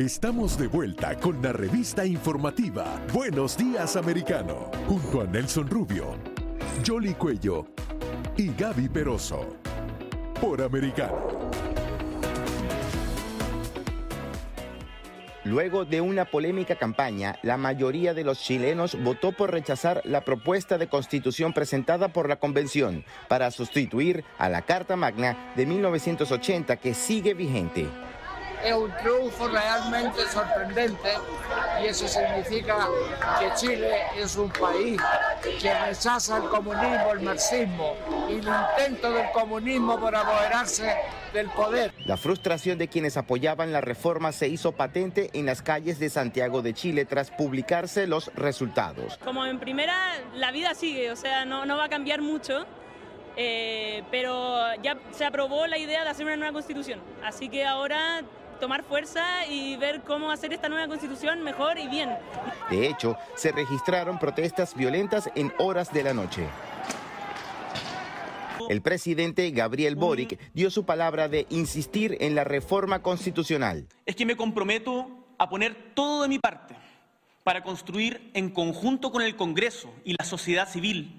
Estamos de vuelta con la revista informativa Buenos Días Americano, junto a Nelson Rubio, Jolly Cuello y Gaby Peroso. Por Americano. Luego de una polémica campaña, la mayoría de los chilenos votó por rechazar la propuesta de constitución presentada por la convención para sustituir a la Carta Magna de 1980 que sigue vigente es un triunfo realmente sorprendente y eso significa que Chile es un país que rechaza el comunismo, el marxismo y el intento del comunismo por apoderarse del poder. La frustración de quienes apoyaban la reforma se hizo patente en las calles de Santiago de Chile tras publicarse los resultados. Como en primera, la vida sigue, o sea, no, no va a cambiar mucho. Eh, pero ya se aprobó la idea de hacer una nueva constitución. Así que ahora tomar fuerza y ver cómo hacer esta nueva constitución mejor y bien. De hecho, se registraron protestas violentas en horas de la noche. El presidente Gabriel Boric dio su palabra de insistir en la reforma constitucional. Es que me comprometo a poner todo de mi parte para construir en conjunto con el Congreso y la sociedad civil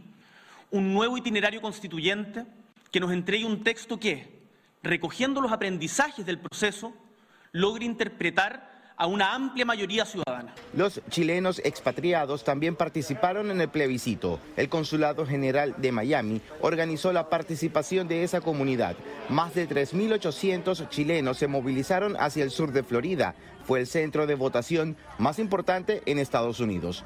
un nuevo itinerario constituyente que nos entregue un texto que, recogiendo los aprendizajes del proceso, logre interpretar a una amplia mayoría ciudadana. Los chilenos expatriados también participaron en el plebiscito. El Consulado General de Miami organizó la participación de esa comunidad. Más de 3.800 chilenos se movilizaron hacia el sur de Florida. Fue el centro de votación más importante en Estados Unidos.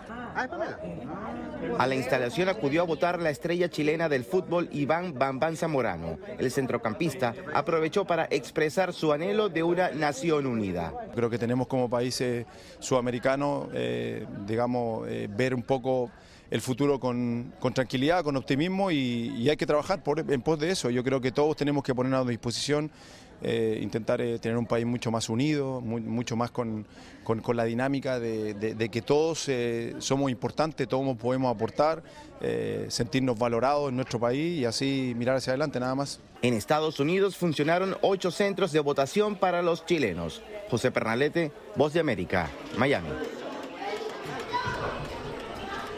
A la instalación acudió a votar la estrella chilena del fútbol Iván Bambán Zamorano. El centrocampista aprovechó para expresar su anhelo de una nación unida. Creo que tenemos como países sudamericanos, eh, digamos, eh, ver un poco el futuro con, tranquilidad, con optimismo y, hay que trabajar en pos de eso. Yo creo que todos tenemos que ponernos a disposición eh, intentar tener un país mucho más unido, mucho más con, la dinámica de, que todos somos importantes, todos podemos aportar, sentirnos valorados en nuestro país y así mirar hacia adelante nada más. En Estados Unidos funcionaron ocho centros de votación para los chilenos. José Pernalete, Voz de América, Miami.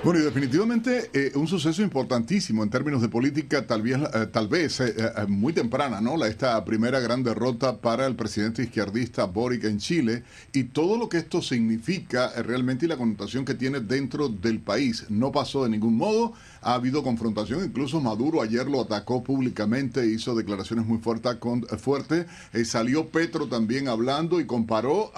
Bueno, y definitivamente eh, un suceso importantísimo en términos de política, tal vez, eh, tal vez eh, muy temprana, ¿no? La, esta primera gran derrota para el presidente izquierdista Boric en Chile y todo lo que esto significa realmente y la connotación que tiene dentro del país. No pasó de ningún modo, ha habido confrontación, incluso Maduro ayer lo atacó públicamente, hizo declaraciones muy fuertes, con, fuerte. salió Petro también hablando y comparó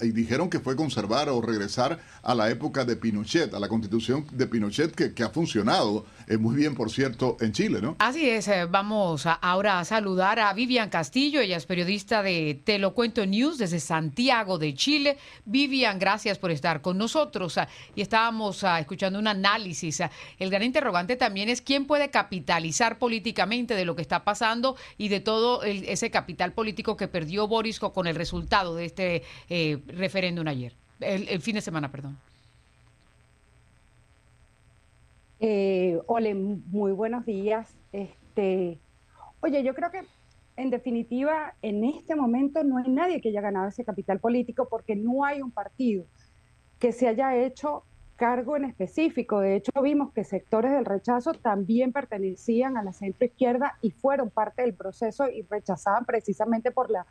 y dijeron que fue conservar o regresar a la época de Pinochet, a la constitución de Pinochet que, ha funcionado eh, muy bien, por cierto, en Chile, ¿no? Así es, eh, vamos ahora a saludar a Vivian Castillo, ella es periodista de Te lo cuento News desde Santiago de Chile. Vivian, gracias por estar con nosotros ah, y estábamos ah, escuchando un análisis. Ah, el gran interrogante también es quién puede capitalizar políticamente de lo que está pasando y de todo ese capital político que perdió Borisco con el resultado de este eh, referéndum ayer, el fin de semana, perdón. Eh, ole, muy buenos días. Este, oye, yo creo que en definitiva, en este momento no hay nadie que haya ganado ese capital político porque no hay un partido que se haya hecho cargo en específico. De hecho, vimos que sectores del rechazo también pertenecían a la centro izquierda y fueron parte del proceso y rechazaban precisamente por la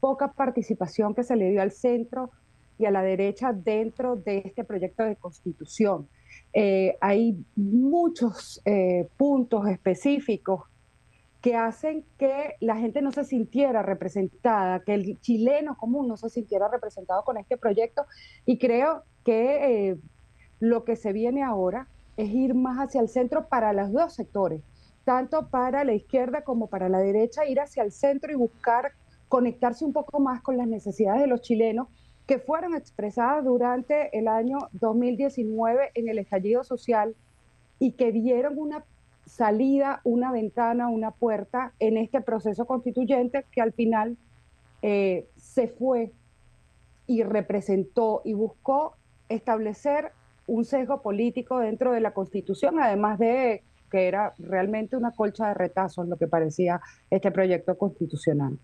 poca participación que se le dio al centro y a la derecha dentro de este proyecto de constitución. Eh, hay muchos eh, puntos específicos que hacen que la gente no se sintiera representada, que el chileno común no se sintiera representado con este proyecto. Y creo que eh, lo que se viene ahora es ir más hacia el centro para los dos sectores, tanto para la izquierda como para la derecha, ir hacia el centro y buscar conectarse un poco más con las necesidades de los chilenos que fueron expresadas durante el año 2019 en el estallido social y que dieron una salida, una ventana, una puerta en este proceso constituyente que al final eh, se fue y representó y buscó establecer un sesgo político dentro de la Constitución, además de que era realmente una colcha de retazos lo que parecía este proyecto constitucional.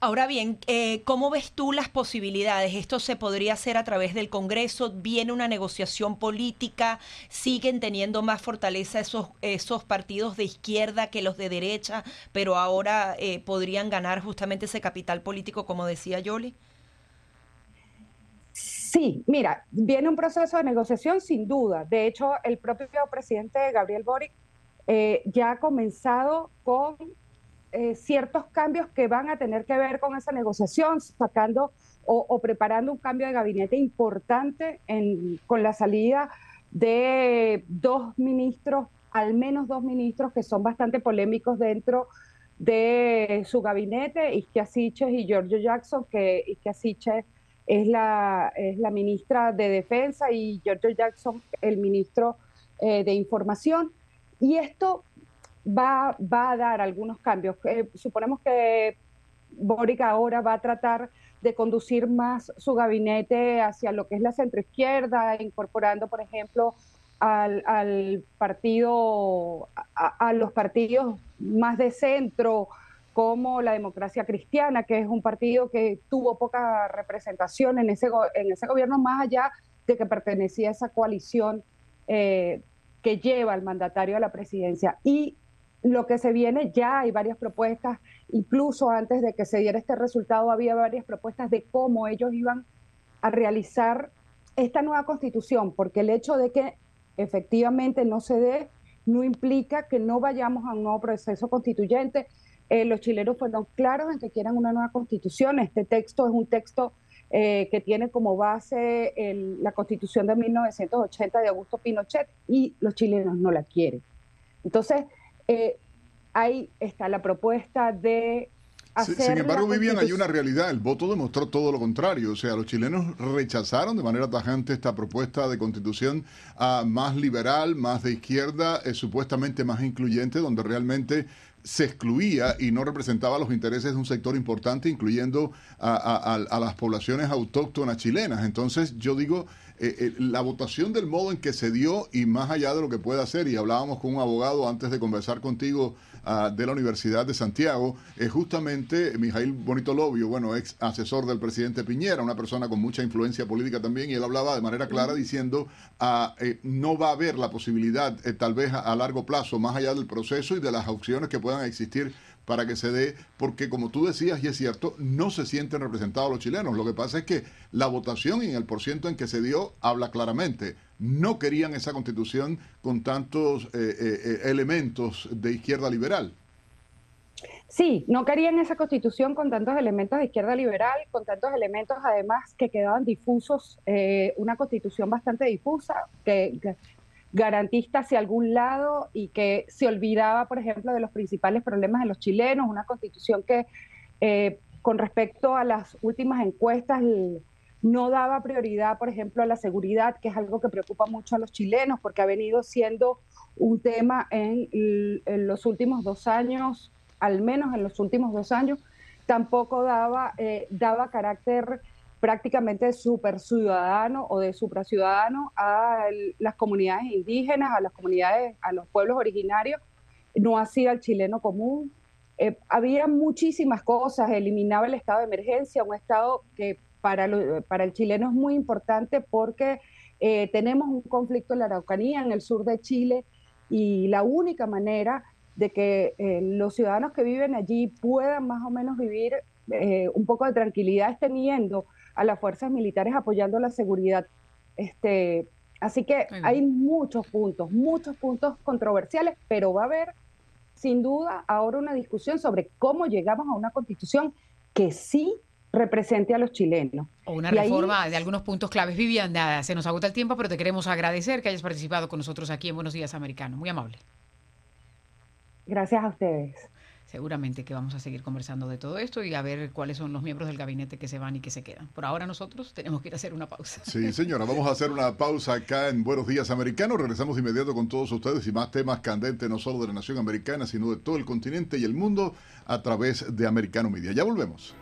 Ahora bien, eh, ¿cómo ves tú las posibilidades? ¿Esto se podría hacer a través del Congreso? ¿Viene una negociación política? ¿Siguen teniendo más fortaleza esos, esos partidos de izquierda que los de derecha, pero ahora eh, podrían ganar justamente ese capital político, como decía Yoli? Sí, mira, viene un proceso de negociación sin duda. De hecho, el propio presidente Gabriel Boric eh, ya ha comenzado con eh, ciertos cambios que van a tener que ver con esa negociación, sacando o, preparando un cambio de gabinete importante con la salida de dos ministros, al menos dos ministros que son bastante polémicos dentro de su gabinete, Isquia Siches y Giorgio Jackson, que Isquia Siches es la, ministra de Defensa y Giorgio Jackson el ministro eh, de Información. Y esto va, va a dar algunos cambios. Eh, suponemos que Boric ahora va a tratar de conducir más su gabinete hacia lo que es la centroizquierda, incorporando, por ejemplo, al, partido, a, a, los partidos más de centro, como la democracia cristiana, que es un partido que tuvo poca representación en ese, en ese gobierno, más allá de que pertenecía a esa coalición eh, que lleva al mandatario a la presidencia. Y lo que se viene, ya hay varias propuestas, incluso antes de que se diera este resultado, había varias propuestas de cómo ellos iban a realizar esta nueva constitución, porque el hecho de que efectivamente no se dé no implica que no vayamos a un nuevo proceso constituyente, eh, los chilenos fueron claros en que quieren una nueva constitución. Este texto es un texto eh, que tiene como base la constitución de 1980 de Augusto Pinochet y los chilenos no la quieren. Entonces, eh, ahí está la propuesta de sin embargo, Vivian, hay una realidad. El voto demostró todo lo contrario. O sea, los chilenos rechazaron de manera tajante esta propuesta de constitución ah, más liberal, más de izquierda, supuestamente más incluyente, donde realmente se excluía y no representaba los intereses de un sector importante, incluyendo a, las poblaciones autóctonas chilenas. Entonces, yo digo, eh, eh, la votación del modo en que se dio y más allá de lo que puede hacer, y hablábamos con un abogado antes de conversar contigo Ah, de la Universidad de Santiago, es justamente Mijail Bonito Lobio, bueno, ex asesor del presidente Piñera, una persona con mucha influencia política también, y él hablaba de manera clara diciendo, uh, no va a haber la posibilidad, eh, tal vez a, largo plazo, más allá del proceso y de las opciones que puedan existir para que se dé, porque como tú decías, y es cierto, no se sienten representados los chilenos. Lo que pasa es que la votación en el porciento en que se dio habla claramente no querían esa constitución con tantos eh, eh, eh, elementos de izquierda liberal. Sí, no querían esa constitución con tantos elementos de izquierda liberal, con tantos elementos además que quedaban difusos, una constitución bastante difusa, que, garantista hacia algún lado y que se olvidaba, por ejemplo, de los principales problemas de los chilenos, una constitución que con respecto a las últimas encuestas no daba prioridad, por ejemplo, a la seguridad, que es algo que preocupa mucho a los chilenos, porque ha venido siendo un tema en, los últimos dos años, al menos en los últimos dos años, tampoco daba, eh, daba carácter prácticamente super ciudadano o de supraciudadano a las comunidades indígenas, a las comunidades, a los pueblos originarios, no hacía el chileno común. Eh, había muchísimas cosas, eliminaba el estado de emergencia, un estado que para, para el chileno es muy importante porque eh, tenemos un conflicto en la Araucanía, en el sur de Chile, y la única manera de que eh, los ciudadanos que viven allí puedan más o menos vivir un poco de tranquilidad es teniendo a las fuerzas militares apoyando la seguridad. Este, así que hay muchos puntos, muchos puntos controversiales, pero va a haber sin duda ahora una discusión sobre cómo llegamos a una constitución que sí represente a los chilenos. O una reforma de algunos puntos claves. Vivian, nada, se nos agota el tiempo, pero te queremos agradecer que hayas participado con nosotros aquí en Buenos Días Americano. Muy amable. Gracias a ustedes. Seguramente que vamos a seguir conversando de todo esto y a ver cuáles son los miembros del gabinete que se van y que se quedan. Por ahora nosotros tenemos que ir a hacer una pausa. Sí, señora, vamos a hacer una pausa acá en Buenos Días Americanos. Regresamos de inmediato con todos ustedes y más temas candentes, no solo de la nación americana, sino de todo el continente y el mundo a través de Americano Media. Ya volvemos.